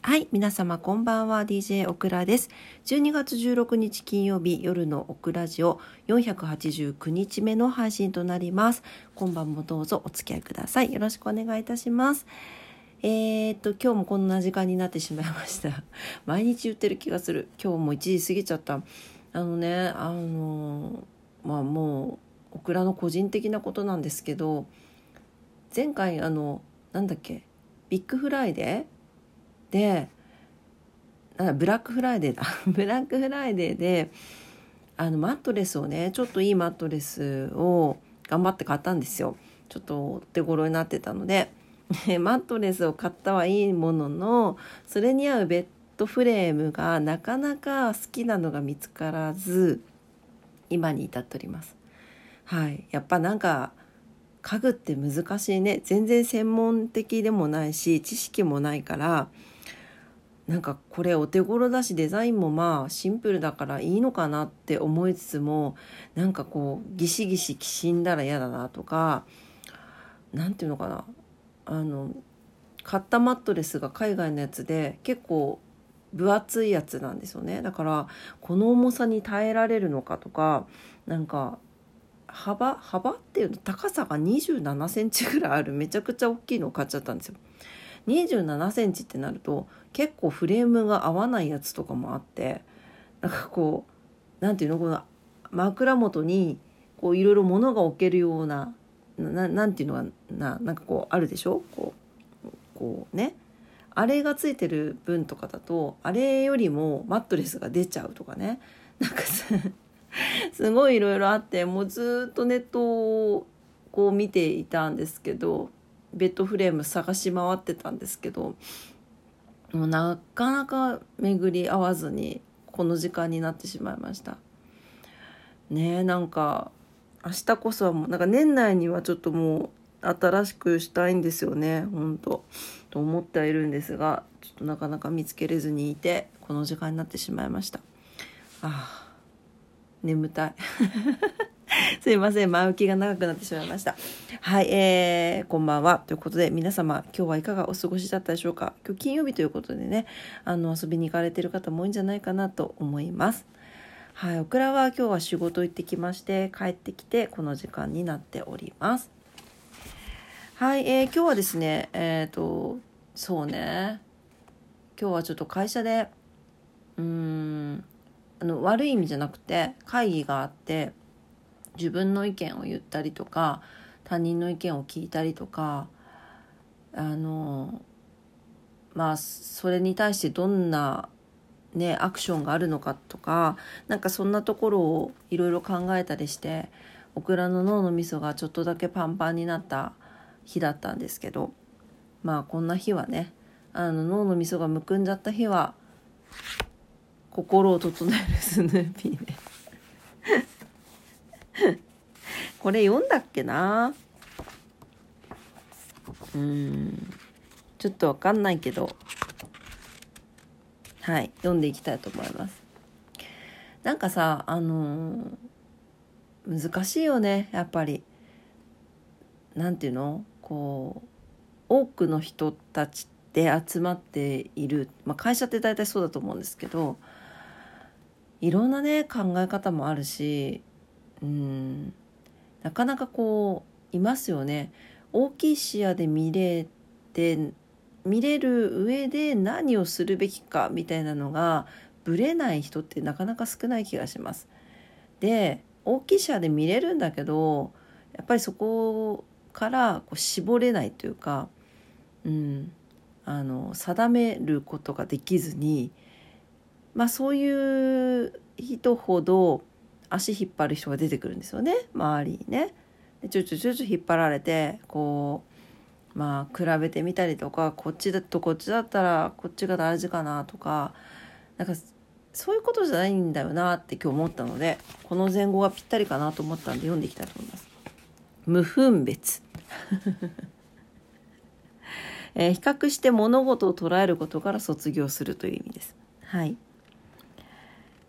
はい、皆様こんばんは DJ オクラです。12月16日金曜日夜のオクラジオ489日目の配信となります。今晩もどうぞお付き合いください。よろしくお願いいたします。えー、っと今日もこんな時間になってしまいました。毎日言ってる気がする。今日も1時過ぎちゃった。あのね、あのまあもうオクラの個人的なことなんですけど、前回あのなんだっけビッグフライデーであブラックフライデーだ ブラックフライデーであのマットレスをねちょっといいマットレスを頑張って買ったんですよ。ちょっとお手頃になってたのでマットレスを買ったはいいもののそれに合うベッドフレームがなかなか好きなのが見つからず今に至っております。はい。やっぱなんか家具って難しいね。全然専門的でもないし知識もないからなんかこれお手頃だしデザインもまあシンプルだからいいのかなって思いつつもなんかこうギシギシきしんだら嫌だなとか何ていうのかなあの買ったマットレスが海外のやつで結構分厚いやつなんですよねだからこの重さに耐えられるのかとかなんか幅幅っていうの高さが2 7センチぐらいあるめちゃくちゃ大きいのを買っちゃったんですよ。27センチってなると結構フレームが合わないやつとかもあってなんかこう何ていうのこの枕元にこういろいろ物が置けるような何ていうのがななんかこうあるでしょ？こうこうね。あれがついてる分とかだとあれよりもマットレスが出ちゃうとかね。なんかす ごいいろいろあってもうずっとネットをこう見ていたんですけどベッドフレーム探し回ってたんですけどもうなかなか巡り合わずにこの時間になってしまいました。ねえなんか明日こそはもうなんか年内にはちょっともう新しくしたいんですよね本当と思ってはいるんですがちょっとなかなか見つけれずにいてこの時間になってしまいました。ああ眠たい。すいません前置きが長くなってしまいました。はい、えー、こんばんは。ということで皆様今日はいかがお過ごしだったでしょうか。今日金曜日ということでねあの遊びに行かれてる方も多いんじゃないかなと思います。はいオクラは今日は仕事行ってきまして帰ってきてこの時間になっております。はい、えー、今日はですねえっ、ー、とそうね。今日はちょっと会社でうーんあの悪い意味じゃなくて会議があって自分の意見を言ったりとか他人の意見を聞いたりとかあのまあそれに対してどんなねアクションがあるのかとかなんかそんなところをいろいろ考えたりしてオクラの脳のみそがちょっとだけパンパンになった日だったんですけどまあこんな日はねあの脳のみそがむくんじゃった日は心を整えるスヌーピーね。これ読んだっけな？うん。ちょっとわかんないけど。はい。読んでいきたいと思います。なんかさあのー、難しいよね。やっぱり。なんていうの？こう多くの人たちで集まっている、まあ、会社って大体そうだと思うんですけど。いろんなね考え方もあるし。うん。なかなかこういますよね大きい視野で見れて見れる上で何をするべきかみたいなのがぶれない人ってなかなか少ない気がします。で大きい視野で見れるんだけどやっぱりそこからこう絞れないというか、うん、あの定めることができずにまあそういう人ほど足引っ張る人が出てくるんですよね周りにね。でちょちょちょちょ引っ張られてこうまあ比べてみたりとかこっちだとこっちだったらこっちが大事かなとかなんかそういうことじゃないんだよなって今日思ったのでこの前後がぴったりかなと思ったんで読んでいきたいと思います。無分別 えー、比較して物事を捉えることから卒業するという意味です。はい。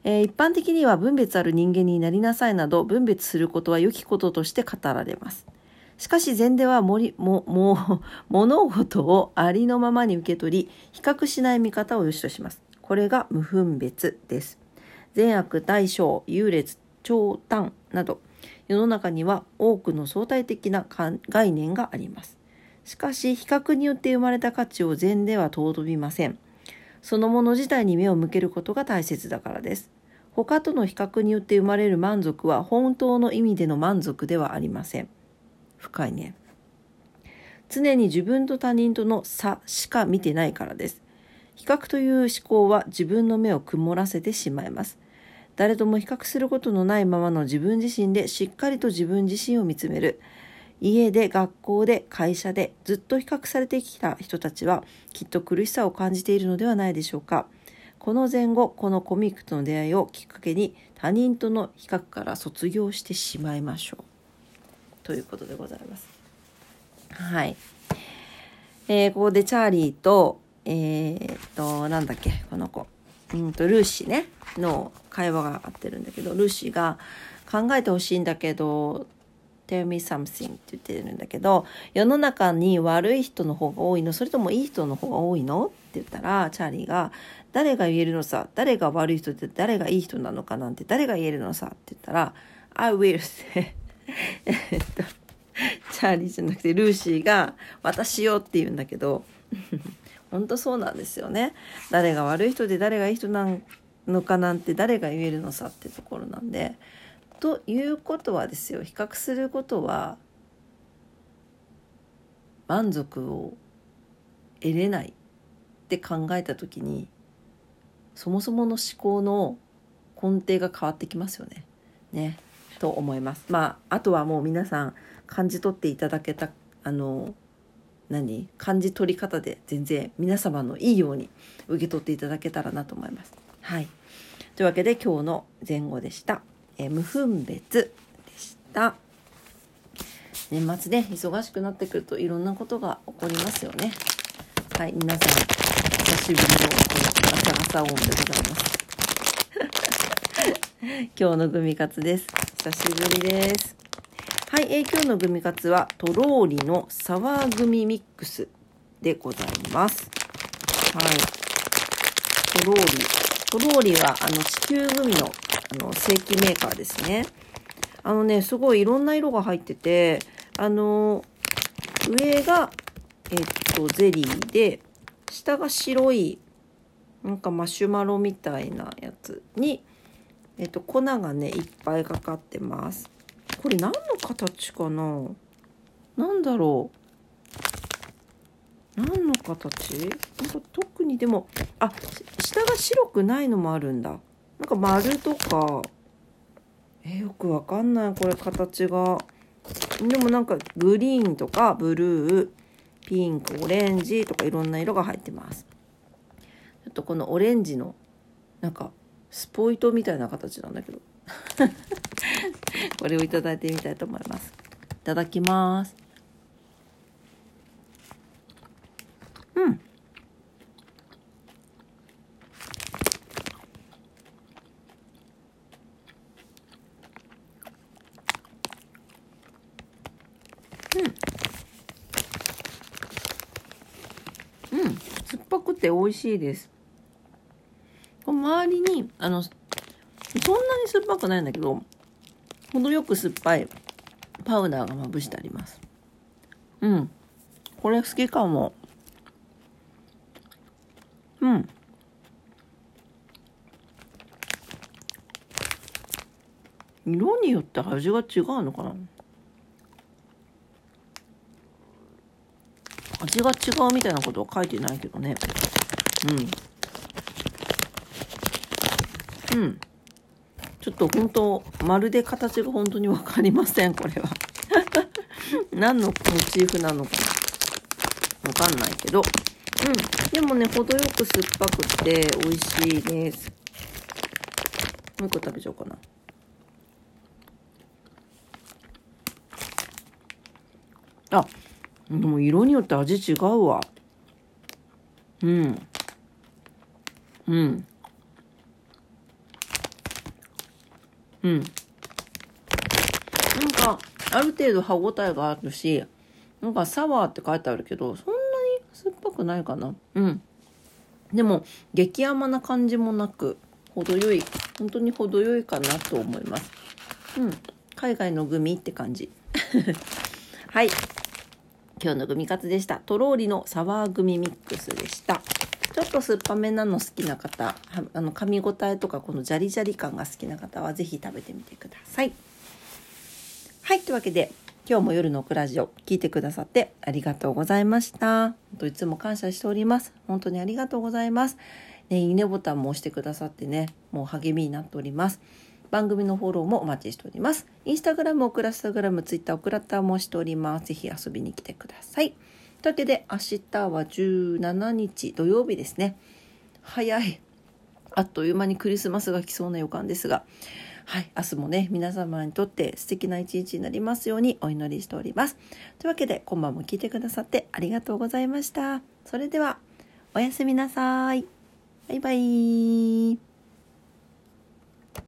えー、一般的には分別ある人間になりなさいなど分別することは良きこととして語られます。しかし禅ではももも 物事をありのままに受け取り比較しない見方を良しとします。これが無分別です。善悪大小優劣長短など世の中には多くの相対的な概念があります。しかし比較によって生まれた価値を禅では尊びません。そのもの自体に目を向けることが大切だからです。他との比較によって生まれる満足は本当の意味での満足ではありません。深いね。常に自分と他人との差しか見てないからです。比較という思考は自分の目を曇らせてしまいます。誰とも比較することのないままの自分自身でしっかりと自分自身を見つめる。家で学校で会社でずっと比較されてきた人たちはきっと苦しさを感じているのではないでしょうか。この前後このコミックとの出会いをきっかけに他人との比較から卒業してしまいましょう。ということでございます。はい。えー、ここでチャーリーと、えー、っと、なんだっけ、この子。うんと、ルーシーね、の会話があってるんだけど、ルーシーが考えてほしいんだけど、tell me something って言ってるんだけど、世の中に悪い人の方が多いの？それともいい人の方が多いの？って言ったら、チャーリーが、誰が言えるのさ？誰が悪い人って誰がいい人なのかなんて誰が言えるのさ？って言ったら、I will って えっと、チャーリーじゃなくてルーシーが私よって言うんだけど、本当そうなんですよね。誰が悪い人で誰がいい人なのかなんて誰が言えるのさってところなんで。ということはですよ比較することは満足を得れないって考えた時にそもそもの思考の根底が変わってきますよね。ねと思います。まああとはもう皆さん感じ取っていただけたあの何？感じ取り方で全然皆様のいいように受け取っていただけたらなと思います。はい。というわけで今日の前後でした。え無分別でした。年末ね、忙しくなってくるといろんなことが起こりますよね。はい、皆さん、久しぶりのガサガサ音でございます。今日のグミカツです。久しぶりです。はい、えー、今日のグミカツはとろーりのサワーグミミックスでございます。はい。とろーり。とろーりはあの地球グミのあの正規メーカーですね。あのね、すごいいろんな色が入ってて、あの、上が、えっと、ゼリーで、下が白い、なんかマシュマロみたいなやつに、えっと、粉がね、いっぱいかかってます。これ何の形かな？何だろう？何の形？なんか特にでも、あ、下が白くないのもあるんだ。なんか丸とか、えよくわかんない、これ形が。でもなんかグリーンとかブルー、ピンク、オレンジとかいろんな色が入ってます。ちょっとこのオレンジの、なんかスポイトみたいな形なんだけど。これをいただいてみたいと思います。いただきます。うん、うん、酸っぱくて美味しいです周りに、あの、そんなに酸っぱくないんだけど、程よく酸っぱいパウダーがまぶしてあります。うん。これ好きかも。うん。色によって味が違うのかな味が違うみたいなことは書いてないけどね。うん。うん。ちょっと本当まるで形が本当に分かりませんこれは。何のモチーフなのか。分かんないけど。うん。でもね程よく酸っぱくて美味しいですもう一個食べちゃおうかな。あ。でも色によって味違うわ。うん。うん。うん。なんか、ある程度歯ごたえがあるしなんかサワーって書いてあるけどそんなに酸っぱくないかな。うん。でも激甘な感じもなく程よい本当に程よいかなと思います。うん。海外のグミって感じ。はい。今日のグミカツでした。とろーりのサワーグミミックスでした。ちょっと酸っぱめなの好きな方あの噛み応えとかこのジャリジャリ感が好きな方は是非食べてみてください。はいというわけで今日も夜のクラジオ聞いてくださってありがとうございました。本当いつも感謝しております。本当にありがとうございます。ね、いいねボタンも押してくださってねもう励みになっております。番組のフォローもお待ちしております。インスタグラム、オクラスタグラム、ツイッター、オクラッターもしております。ぜひ遊びに来てください。というわけで、明日は17日土曜日ですね。早い。あっという間にクリスマスが来そうな予感ですが、はい、明日もね、皆様にとって素敵な一日になりますようにお祈りしております。というわけで、今晩も聞いてくださってありがとうございました。それでは、おやすみなさい。バイバイ。